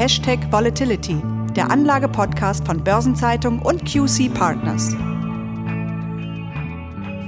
Hashtag Volatility, der Anlage-Podcast von Börsenzeitung und QC Partners.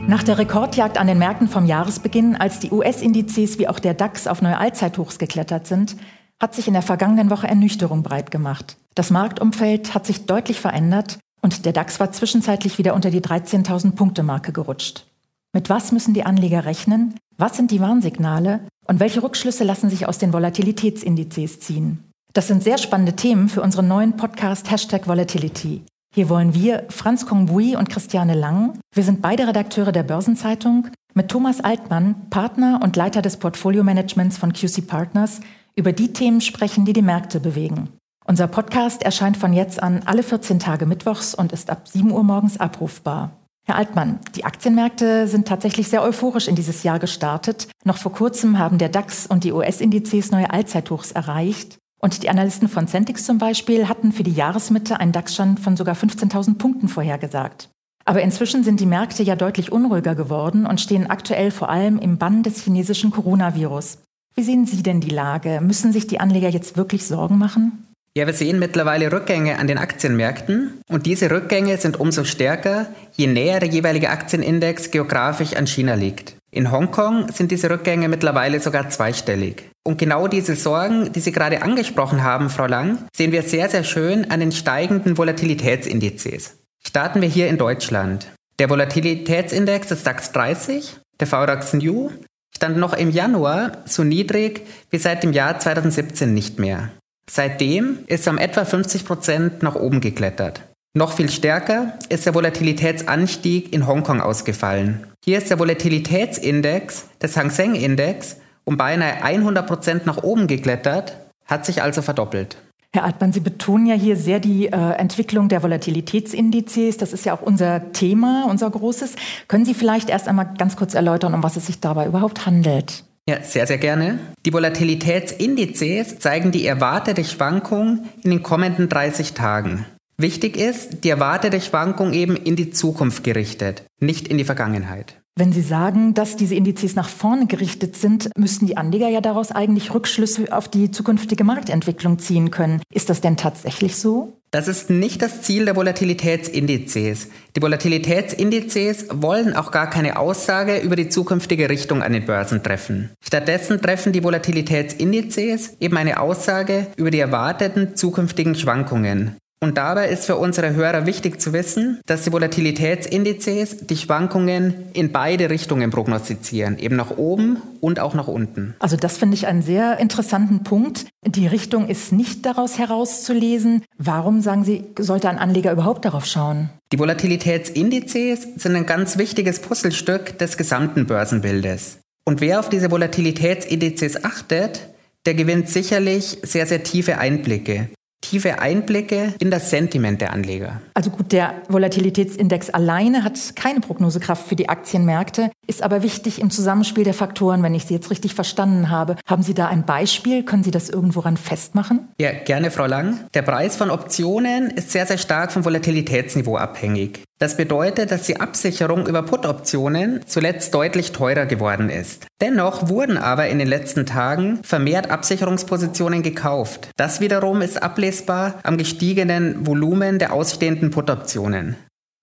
Nach der Rekordjagd an den Märkten vom Jahresbeginn, als die US-Indizes wie auch der DAX auf neue Allzeithochs geklettert sind, hat sich in der vergangenen Woche Ernüchterung breit gemacht. Das Marktumfeld hat sich deutlich verändert und der DAX war zwischenzeitlich wieder unter die 13.000 Punkte Marke gerutscht. Mit was müssen die Anleger rechnen? Was sind die Warnsignale? Und welche Rückschlüsse lassen sich aus den Volatilitätsindizes ziehen? Das sind sehr spannende Themen für unseren neuen Podcast Hashtag Volatility. Hier wollen wir, Franz Kongbui und Christiane Lang, wir sind beide Redakteure der Börsenzeitung, mit Thomas Altmann, Partner und Leiter des Portfolio-Managements von QC Partners, über die Themen sprechen, die die Märkte bewegen. Unser Podcast erscheint von jetzt an alle 14 Tage Mittwochs und ist ab 7 Uhr morgens abrufbar. Herr Altmann, die Aktienmärkte sind tatsächlich sehr euphorisch in dieses Jahr gestartet. Noch vor kurzem haben der DAX und die US-Indizes neue Allzeithochs erreicht. Und die Analysten von Centix zum Beispiel hatten für die Jahresmitte einen DAX-Stand von sogar 15.000 Punkten vorhergesagt. Aber inzwischen sind die Märkte ja deutlich unruhiger geworden und stehen aktuell vor allem im Bann des chinesischen Coronavirus. Wie sehen Sie denn die Lage? Müssen sich die Anleger jetzt wirklich Sorgen machen? Ja, wir sehen mittlerweile Rückgänge an den Aktienmärkten und diese Rückgänge sind umso stärker, je näher der jeweilige Aktienindex geografisch an China liegt. In Hongkong sind diese Rückgänge mittlerweile sogar zweistellig. Und genau diese Sorgen, die Sie gerade angesprochen haben, Frau Lang, sehen wir sehr, sehr schön an den steigenden Volatilitätsindizes. Starten wir hier in Deutschland. Der Volatilitätsindex des DAX 30, der VDAX New, stand noch im Januar so niedrig wie seit dem Jahr 2017 nicht mehr. Seitdem ist er um etwa 50 Prozent nach oben geklettert. Noch viel stärker ist der Volatilitätsanstieg in Hongkong ausgefallen. Hier ist der Volatilitätsindex des Hang Seng Index um beinahe 100 Prozent nach oben geklettert, hat sich also verdoppelt. Herr Altmann, Sie betonen ja hier sehr die äh, Entwicklung der Volatilitätsindizes. Das ist ja auch unser Thema, unser großes. Können Sie vielleicht erst einmal ganz kurz erläutern, um was es sich dabei überhaupt handelt? Ja, sehr, sehr gerne. Die Volatilitätsindizes zeigen die erwartete Schwankung in den kommenden 30 Tagen. Wichtig ist, die erwartete Schwankung eben in die Zukunft gerichtet, nicht in die Vergangenheit. Wenn Sie sagen, dass diese Indizes nach vorne gerichtet sind, müssten die Anleger ja daraus eigentlich Rückschlüsse auf die zukünftige Marktentwicklung ziehen können. Ist das denn tatsächlich so? Das ist nicht das Ziel der Volatilitätsindizes. Die Volatilitätsindizes wollen auch gar keine Aussage über die zukünftige Richtung an den Börsen treffen. Stattdessen treffen die Volatilitätsindizes eben eine Aussage über die erwarteten zukünftigen Schwankungen. Und dabei ist für unsere Hörer wichtig zu wissen, dass die Volatilitätsindizes die Schwankungen in beide Richtungen prognostizieren, eben nach oben und auch nach unten. Also das finde ich einen sehr interessanten Punkt. Die Richtung ist nicht daraus herauszulesen. Warum, sagen Sie, sollte ein Anleger überhaupt darauf schauen? Die Volatilitätsindizes sind ein ganz wichtiges Puzzlestück des gesamten Börsenbildes. Und wer auf diese Volatilitätsindizes achtet, der gewinnt sicherlich sehr, sehr tiefe Einblicke tiefe Einblicke in das Sentiment der Anleger. Also gut, der Volatilitätsindex alleine hat keine Prognosekraft für die Aktienmärkte, ist aber wichtig im Zusammenspiel der Faktoren, wenn ich Sie jetzt richtig verstanden habe. Haben Sie da ein Beispiel? Können Sie das irgendworan festmachen? Ja, gerne, Frau Lang. Der Preis von Optionen ist sehr, sehr stark vom Volatilitätsniveau abhängig. Das bedeutet, dass die Absicherung über Put-Optionen zuletzt deutlich teurer geworden ist. Dennoch wurden aber in den letzten Tagen vermehrt Absicherungspositionen gekauft. Das wiederum ist ablesbar am gestiegenen Volumen der ausstehenden Put-Optionen.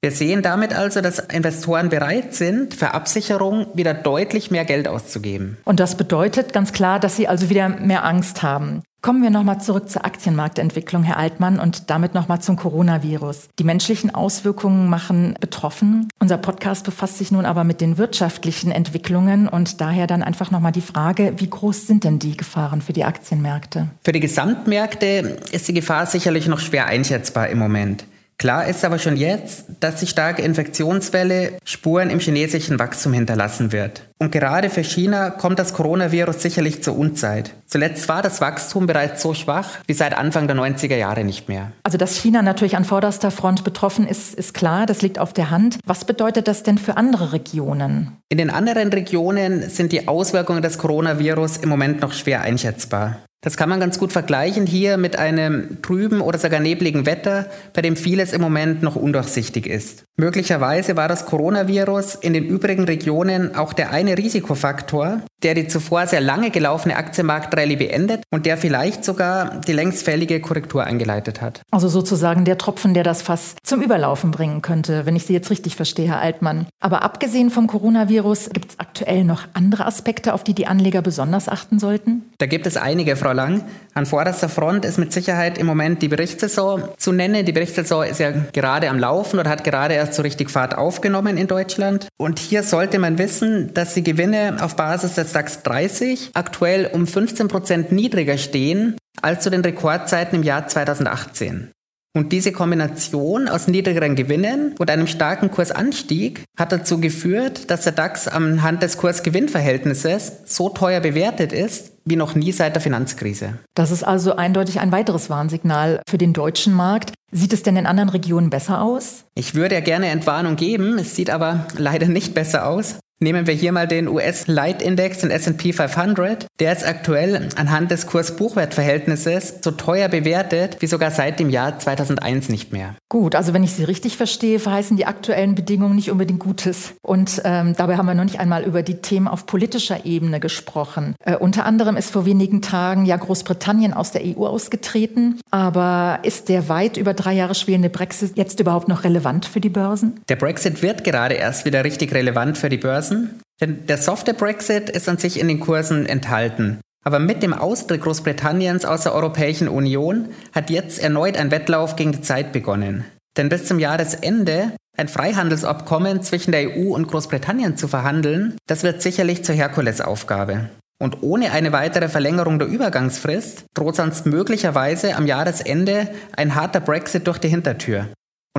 Wir sehen damit also, dass Investoren bereit sind, für Absicherung wieder deutlich mehr Geld auszugeben. Und das bedeutet ganz klar, dass sie also wieder mehr Angst haben. Kommen wir nochmal zurück zur Aktienmarktentwicklung, Herr Altmann, und damit nochmal zum Coronavirus. Die menschlichen Auswirkungen machen betroffen. Unser Podcast befasst sich nun aber mit den wirtschaftlichen Entwicklungen und daher dann einfach nochmal die Frage, wie groß sind denn die Gefahren für die Aktienmärkte? Für die Gesamtmärkte ist die Gefahr sicherlich noch schwer einschätzbar im Moment. Klar ist aber schon jetzt, dass die starke Infektionswelle Spuren im chinesischen Wachstum hinterlassen wird. Und gerade für China kommt das Coronavirus sicherlich zur Unzeit. Zuletzt war das Wachstum bereits so schwach wie seit Anfang der 90er Jahre nicht mehr. Also dass China natürlich an vorderster Front betroffen ist, ist klar, das liegt auf der Hand. Was bedeutet das denn für andere Regionen? In den anderen Regionen sind die Auswirkungen des Coronavirus im Moment noch schwer einschätzbar. Das kann man ganz gut vergleichen hier mit einem trüben oder sogar nebligen Wetter, bei dem vieles im Moment noch undurchsichtig ist. Möglicherweise war das Coronavirus in den übrigen Regionen auch der eine Risikofaktor, der die zuvor sehr lange gelaufene Aktienmarktrallye beendet und der vielleicht sogar die längst fällige Korrektur eingeleitet hat. Also sozusagen der Tropfen, der das Fass zum Überlaufen bringen könnte, wenn ich Sie jetzt richtig verstehe, Herr Altmann. Aber abgesehen vom Coronavirus, gibt es aktuell noch andere Aspekte, auf die die Anleger besonders achten sollten? Da gibt es einige, Frau Lang. An vorderster Front ist mit Sicherheit im Moment die Berichtssaison zu nennen. Die Berichtssaison ist ja gerade am Laufen oder hat gerade erst so richtig Fahrt aufgenommen in Deutschland. Und hier sollte man wissen, dass die Gewinne auf Basis des DAX 30 aktuell um 15 Prozent niedriger stehen als zu den Rekordzeiten im Jahr 2018. Und diese Kombination aus niedrigeren Gewinnen und einem starken Kursanstieg hat dazu geführt, dass der DAX anhand des Kurs-Gewinn-Verhältnisses so teuer bewertet ist wie noch nie seit der Finanzkrise. Das ist also eindeutig ein weiteres Warnsignal für den deutschen Markt. Sieht es denn in anderen Regionen besser aus? Ich würde ja gerne Entwarnung geben, es sieht aber leider nicht besser aus. Nehmen wir hier mal den US-Leitindex, den S&P 500. Der ist aktuell anhand des Kurs-Buchwert-Verhältnisses so teuer bewertet wie sogar seit dem Jahr 2001 nicht mehr. Gut, also wenn ich Sie richtig verstehe, verheißen die aktuellen Bedingungen nicht unbedingt Gutes. Und ähm, dabei haben wir noch nicht einmal über die Themen auf politischer Ebene gesprochen. Äh, unter anderem ist vor wenigen Tagen ja Großbritannien aus der EU ausgetreten. Aber ist der weit über drei Jahre schwelende Brexit jetzt überhaupt noch relevant für die Börsen? Der Brexit wird gerade erst wieder richtig relevant für die Börsen lassen, denn der softe Brexit ist an sich in den Kursen enthalten. Aber mit dem Austritt Großbritanniens aus der Europäischen Union hat jetzt erneut ein Wettlauf gegen die Zeit begonnen. Denn bis zum Jahresende ein Freihandelsabkommen zwischen der EU und Großbritannien zu verhandeln, das wird sicherlich zur Herkulesaufgabe. Und ohne eine weitere Verlängerung der Übergangsfrist droht sonst möglicherweise am Jahresende ein harter Brexit durch die Hintertür.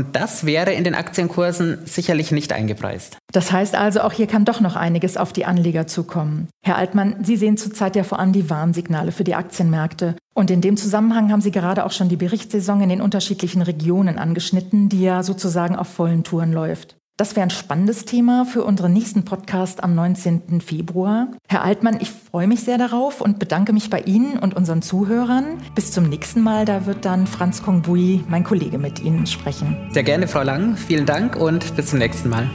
Und das wäre in den Aktienkursen sicherlich nicht eingepreist. Das heißt also, auch hier kann doch noch einiges auf die Anleger zukommen. Herr Altmann, Sie sehen zurzeit ja vor allem die Warnsignale für die Aktienmärkte. Und in dem Zusammenhang haben Sie gerade auch schon die Berichtssaison in den unterschiedlichen Regionen angeschnitten, die ja sozusagen auf vollen Touren läuft. Das wäre ein spannendes Thema für unseren nächsten Podcast am 19. Februar. Herr Altmann, ich freue mich sehr darauf und bedanke mich bei Ihnen und unseren Zuhörern. Bis zum nächsten Mal, da wird dann Franz Kongbui, mein Kollege, mit Ihnen sprechen. Sehr gerne, Frau Lang. Vielen Dank und bis zum nächsten Mal.